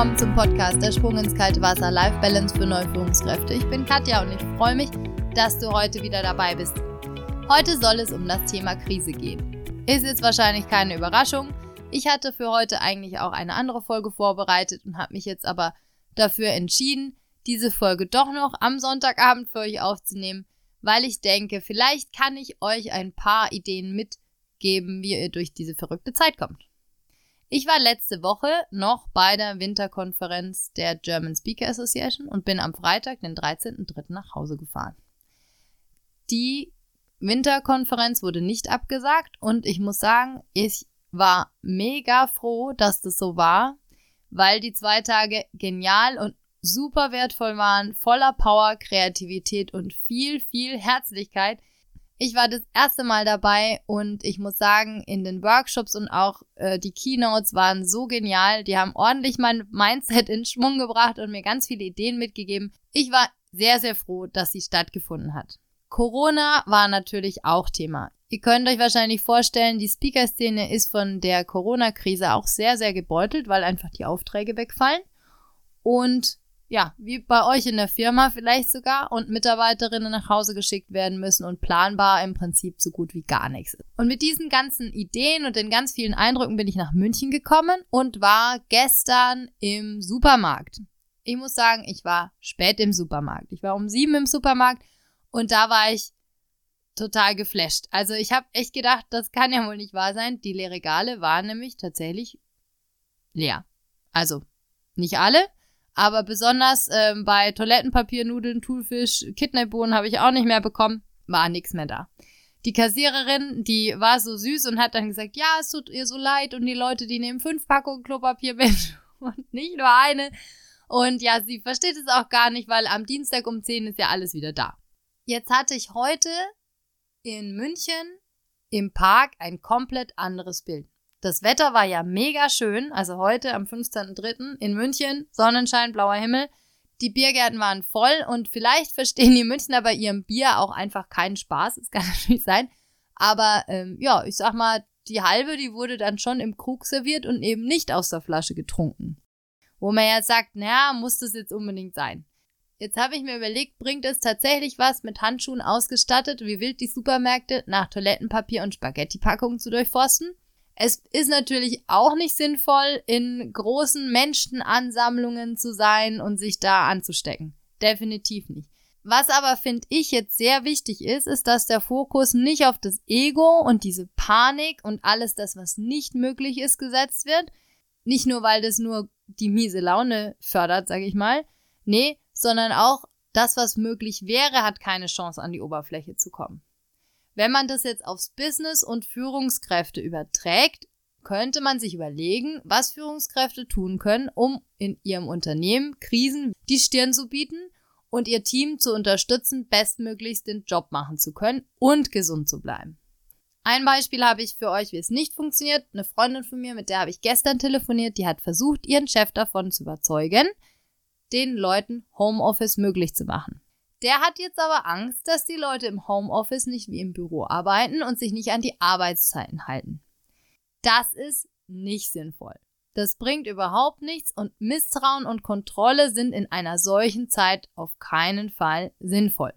willkommen zum Podcast Der Sprung ins kalte Wasser Life Balance für neue Führungskräfte. Ich bin Katja und ich freue mich, dass du heute wieder dabei bist. Heute soll es um das Thema Krise gehen. Ist jetzt wahrscheinlich keine Überraschung. Ich hatte für heute eigentlich auch eine andere Folge vorbereitet und habe mich jetzt aber dafür entschieden, diese Folge doch noch am Sonntagabend für euch aufzunehmen, weil ich denke, vielleicht kann ich euch ein paar Ideen mitgeben, wie ihr durch diese verrückte Zeit kommt. Ich war letzte Woche noch bei der Winterkonferenz der German Speaker Association und bin am Freitag, den 13.03. nach Hause gefahren. Die Winterkonferenz wurde nicht abgesagt und ich muss sagen, ich war mega froh, dass das so war, weil die zwei Tage genial und super wertvoll waren, voller Power, Kreativität und viel, viel Herzlichkeit. Ich war das erste Mal dabei und ich muss sagen, in den Workshops und auch äh, die Keynotes waren so genial. Die haben ordentlich mein Mindset in Schwung gebracht und mir ganz viele Ideen mitgegeben. Ich war sehr, sehr froh, dass sie stattgefunden hat. Corona war natürlich auch Thema. Ihr könnt euch wahrscheinlich vorstellen, die Speaker-Szene ist von der Corona-Krise auch sehr, sehr gebeutelt, weil einfach die Aufträge wegfallen. Und ja, wie bei euch in der Firma vielleicht sogar und Mitarbeiterinnen nach Hause geschickt werden müssen und planbar im Prinzip so gut wie gar nichts ist. Und mit diesen ganzen Ideen und den ganz vielen Eindrücken bin ich nach München gekommen und war gestern im Supermarkt. Ich muss sagen, ich war spät im Supermarkt. Ich war um sieben im Supermarkt und da war ich total geflasht. Also ich habe echt gedacht, das kann ja wohl nicht wahr sein. Die Regale waren nämlich tatsächlich leer. Also nicht alle, aber besonders ähm, bei Toilettenpapier, Nudeln, Thunfisch, Kidneybohnen habe ich auch nicht mehr bekommen. War nichts mehr da. Die Kassiererin, die war so süß und hat dann gesagt, ja, es tut ihr so leid und die Leute, die nehmen fünf Packungen Klopapier mit und nicht nur eine. Und ja, sie versteht es auch gar nicht, weil am Dienstag um 10 ist ja alles wieder da. Jetzt hatte ich heute in München im Park ein komplett anderes Bild. Das Wetter war ja mega schön, also heute am 15.03. in München, Sonnenschein, blauer Himmel. Die Biergärten waren voll und vielleicht verstehen die Münchner bei ihrem Bier auch einfach keinen Spaß. Das kann natürlich sein. Aber ähm, ja, ich sag mal, die halbe, die wurde dann schon im Krug serviert und eben nicht aus der Flasche getrunken. Wo man ja sagt, naja, muss das jetzt unbedingt sein. Jetzt habe ich mir überlegt, bringt es tatsächlich was, mit Handschuhen ausgestattet, wie wild die Supermärkte nach Toilettenpapier und Spaghetti-Packungen zu durchforsten? Es ist natürlich auch nicht sinnvoll, in großen Menschenansammlungen zu sein und sich da anzustecken. Definitiv nicht. Was aber finde ich jetzt sehr wichtig ist, ist, dass der Fokus nicht auf das Ego und diese Panik und alles das, was nicht möglich ist, gesetzt wird. Nicht nur, weil das nur die miese Laune fördert, sage ich mal. Nee, sondern auch das, was möglich wäre, hat keine Chance an die Oberfläche zu kommen. Wenn man das jetzt aufs Business und Führungskräfte überträgt, könnte man sich überlegen, was Führungskräfte tun können, um in ihrem Unternehmen Krisen die Stirn zu bieten und ihr Team zu unterstützen, bestmöglichst den Job machen zu können und gesund zu bleiben. Ein Beispiel habe ich für euch, wie es nicht funktioniert. Eine Freundin von mir, mit der habe ich gestern telefoniert, die hat versucht, ihren Chef davon zu überzeugen, den Leuten Homeoffice möglich zu machen. Der hat jetzt aber Angst, dass die Leute im Homeoffice nicht wie im Büro arbeiten und sich nicht an die Arbeitszeiten halten. Das ist nicht sinnvoll. Das bringt überhaupt nichts und Misstrauen und Kontrolle sind in einer solchen Zeit auf keinen Fall sinnvoll.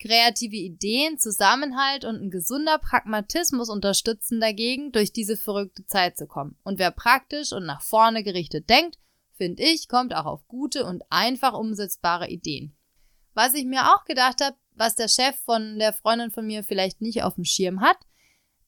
Kreative Ideen, Zusammenhalt und ein gesunder Pragmatismus unterstützen dagegen, durch diese verrückte Zeit zu kommen. Und wer praktisch und nach vorne gerichtet denkt, finde ich, kommt auch auf gute und einfach umsetzbare Ideen. Was ich mir auch gedacht habe, was der Chef von der Freundin von mir vielleicht nicht auf dem Schirm hat,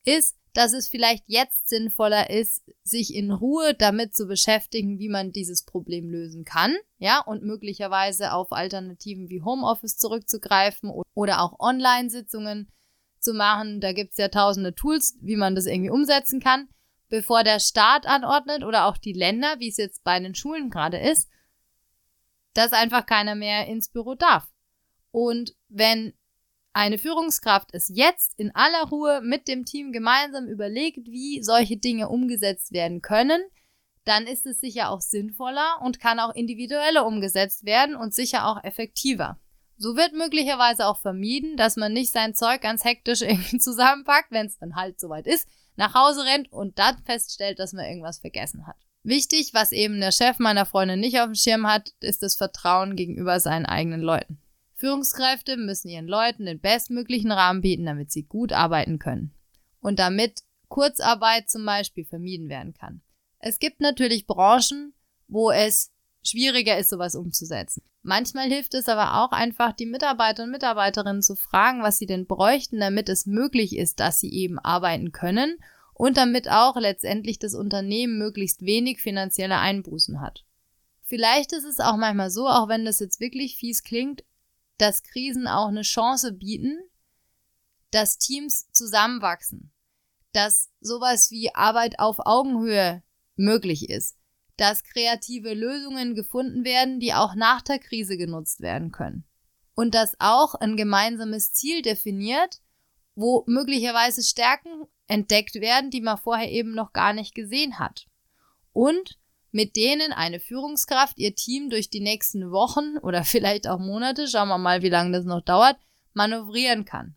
ist, dass es vielleicht jetzt sinnvoller ist, sich in Ruhe damit zu beschäftigen, wie man dieses Problem lösen kann, ja, und möglicherweise auf Alternativen wie Homeoffice zurückzugreifen oder auch Online-Sitzungen zu machen. Da gibt's ja tausende Tools, wie man das irgendwie umsetzen kann bevor der Staat anordnet oder auch die Länder, wie es jetzt bei den Schulen gerade ist, dass einfach keiner mehr ins Büro darf. Und wenn eine Führungskraft es jetzt in aller Ruhe mit dem Team gemeinsam überlegt, wie solche Dinge umgesetzt werden können, dann ist es sicher auch sinnvoller und kann auch individueller umgesetzt werden und sicher auch effektiver. So wird möglicherweise auch vermieden, dass man nicht sein Zeug ganz hektisch irgendwie zusammenpackt, wenn es dann halt soweit ist, nach Hause rennt und dann feststellt, dass man irgendwas vergessen hat. Wichtig, was eben der Chef meiner Freundin nicht auf dem Schirm hat, ist das Vertrauen gegenüber seinen eigenen Leuten. Führungskräfte müssen ihren Leuten den bestmöglichen Rahmen bieten, damit sie gut arbeiten können. Und damit Kurzarbeit zum Beispiel vermieden werden kann. Es gibt natürlich Branchen, wo es schwieriger ist, sowas umzusetzen. Manchmal hilft es aber auch einfach, die Mitarbeiter und Mitarbeiterinnen zu fragen, was sie denn bräuchten, damit es möglich ist, dass sie eben arbeiten können und damit auch letztendlich das Unternehmen möglichst wenig finanzielle Einbußen hat. Vielleicht ist es auch manchmal so, auch wenn das jetzt wirklich fies klingt, dass Krisen auch eine Chance bieten, dass Teams zusammenwachsen, dass sowas wie Arbeit auf Augenhöhe möglich ist, dass kreative Lösungen gefunden werden, die auch nach der Krise genutzt werden können. Und dass auch ein gemeinsames Ziel definiert, wo möglicherweise Stärken entdeckt werden, die man vorher eben noch gar nicht gesehen hat. Und mit denen eine Führungskraft ihr Team durch die nächsten Wochen oder vielleicht auch Monate, schauen wir mal, wie lange das noch dauert, manövrieren kann.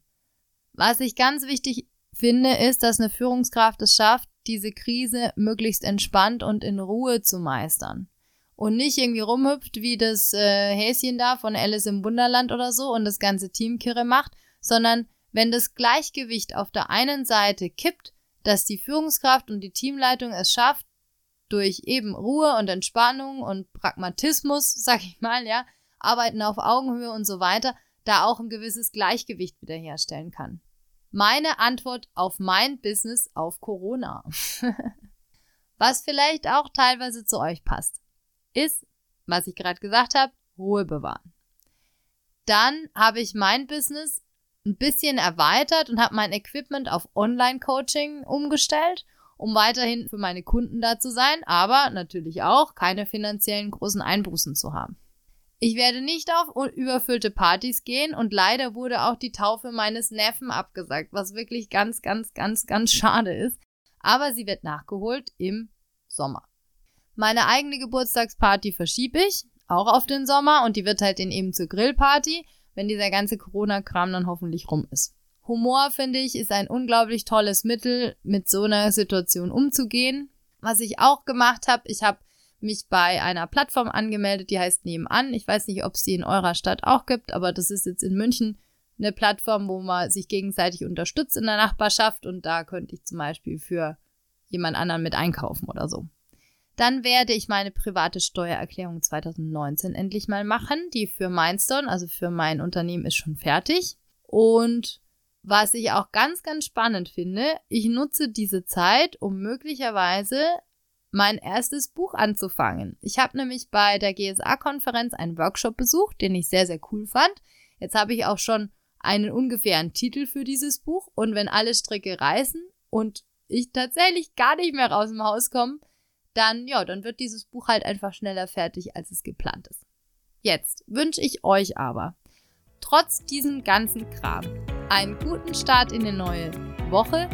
Was ich ganz wichtig finde, ist, dass eine Führungskraft es schafft, diese Krise möglichst entspannt und in Ruhe zu meistern. Und nicht irgendwie rumhüpft wie das äh, Häschen da von Alice im Wunderland oder so und das ganze Team Kirre macht, sondern wenn das Gleichgewicht auf der einen Seite kippt, dass die Führungskraft und die Teamleitung es schafft, durch eben Ruhe und Entspannung und Pragmatismus, sag ich mal, ja, arbeiten auf Augenhöhe und so weiter, da auch ein gewisses Gleichgewicht wiederherstellen kann. Meine Antwort auf mein Business auf Corona. was vielleicht auch teilweise zu euch passt, ist, was ich gerade gesagt habe, Ruhe bewahren. Dann habe ich mein Business ein bisschen erweitert und habe mein Equipment auf Online-Coaching umgestellt, um weiterhin für meine Kunden da zu sein, aber natürlich auch keine finanziellen großen Einbußen zu haben. Ich werde nicht auf überfüllte Partys gehen und leider wurde auch die Taufe meines Neffen abgesagt, was wirklich ganz, ganz, ganz, ganz schade ist. Aber sie wird nachgeholt im Sommer. Meine eigene Geburtstagsparty verschiebe ich, auch auf den Sommer und die wird halt dann eben zur Grillparty, wenn dieser ganze Corona-Kram dann hoffentlich rum ist. Humor, finde ich, ist ein unglaublich tolles Mittel, mit so einer Situation umzugehen. Was ich auch gemacht habe, ich habe mich bei einer Plattform angemeldet, die heißt Nebenan. Ich weiß nicht, ob es die in eurer Stadt auch gibt, aber das ist jetzt in München eine Plattform, wo man sich gegenseitig unterstützt in der Nachbarschaft und da könnte ich zum Beispiel für jemand anderen mit einkaufen oder so. Dann werde ich meine private Steuererklärung 2019 endlich mal machen. Die für Mindstone, also für mein Unternehmen, ist schon fertig. Und was ich auch ganz, ganz spannend finde, ich nutze diese Zeit, um möglicherweise mein erstes Buch anzufangen. Ich habe nämlich bei der GSA-Konferenz einen Workshop besucht, den ich sehr, sehr cool fand. Jetzt habe ich auch schon einen ungefähren Titel für dieses Buch und wenn alle Stricke reißen und ich tatsächlich gar nicht mehr raus dem Haus komme, dann ja, dann wird dieses Buch halt einfach schneller fertig, als es geplant ist. Jetzt wünsche ich euch aber trotz diesem ganzen Kram einen guten Start in die neue Woche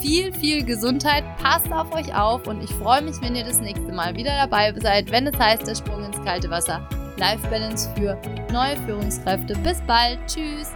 viel, viel Gesundheit. Passt auf euch auf und ich freue mich, wenn ihr das nächste Mal wieder dabei seid, wenn es heißt, der Sprung ins kalte Wasser. Life Balance für neue Führungskräfte. Bis bald. Tschüss.